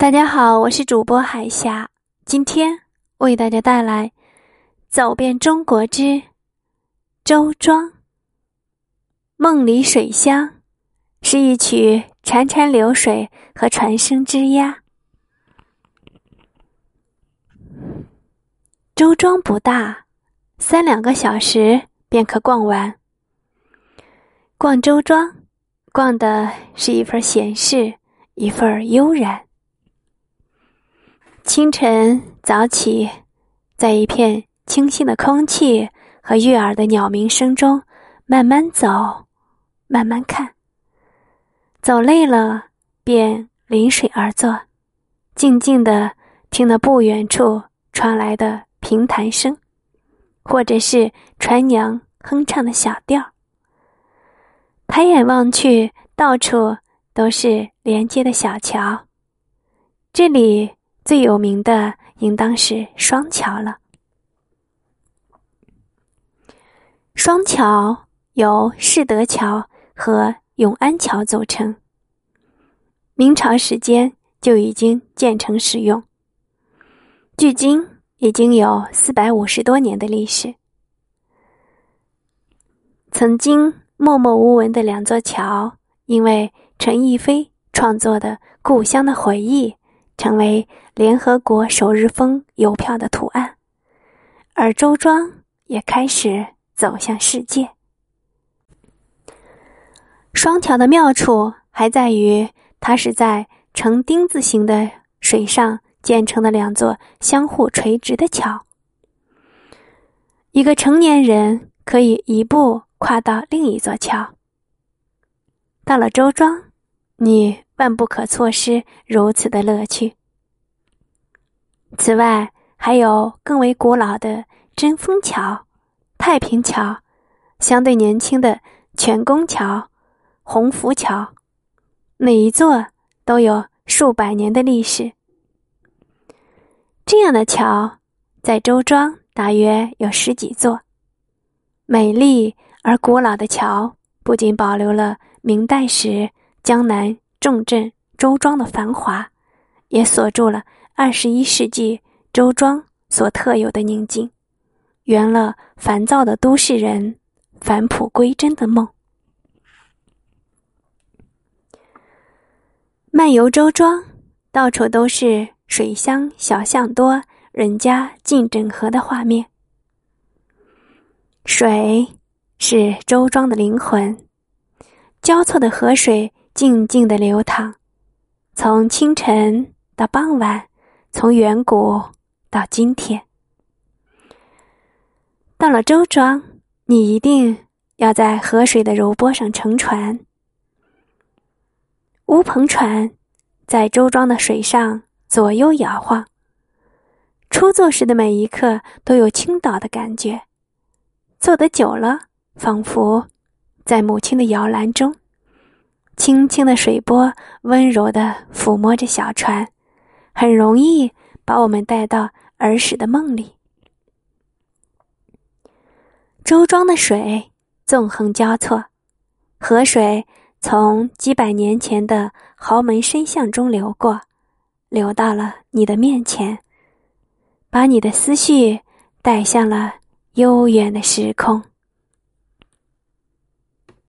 大家好，我是主播海霞，今天为大家带来《走遍中国之周庄》。梦里水乡，是一曲潺潺流水和船声之鸦。周庄不大，三两个小时便可逛完。逛周庄，逛的是一份闲适，一份悠然。清晨早起，在一片清新的空气和悦耳的鸟鸣声中，慢慢走，慢慢看。走累了，便临水而坐，静静的听那不远处传来的平弹声，或者是船娘哼唱的小调。抬眼望去，到处都是连接的小桥，这里。最有名的应当是双桥了。双桥由世德桥和永安桥组成，明朝时间就已经建成使用，距今已经有四百五十多年的历史。曾经默默无闻的两座桥，因为陈逸飞创作的《故乡的回忆》。成为联合国首日封邮票的图案，而周庄也开始走向世界。双桥的妙处还在于，它是在呈丁字形的水上建成的两座相互垂直的桥，一个成年人可以一步跨到另一座桥。到了周庄，你。万不可错失如此的乐趣。此外，还有更为古老的贞丰桥、太平桥，相对年轻的全宫桥、鸿福桥，每一座都有数百年的历史。这样的桥在周庄大约有十几座。美丽而古老的桥，不仅保留了明代时江南。重镇周庄的繁华，也锁住了二十一世纪周庄所特有的宁静，圆了烦躁的都市人返璞归真的梦。漫游周庄，到处都是水乡小巷多，人家近整合的画面。水是周庄的灵魂，交错的河水。静静的流淌，从清晨到傍晚，从远古到今天。到了周庄，你一定要在河水的柔波上乘船。乌篷船在周庄的水上左右摇晃，初坐时的每一刻都有倾倒的感觉，坐得久了，仿佛在母亲的摇篮中。轻轻的水波温柔的抚摸着小船，很容易把我们带到儿时的梦里。周庄的水纵横交错，河水从几百年前的豪门深巷中流过，流到了你的面前，把你的思绪带向了悠远的时空。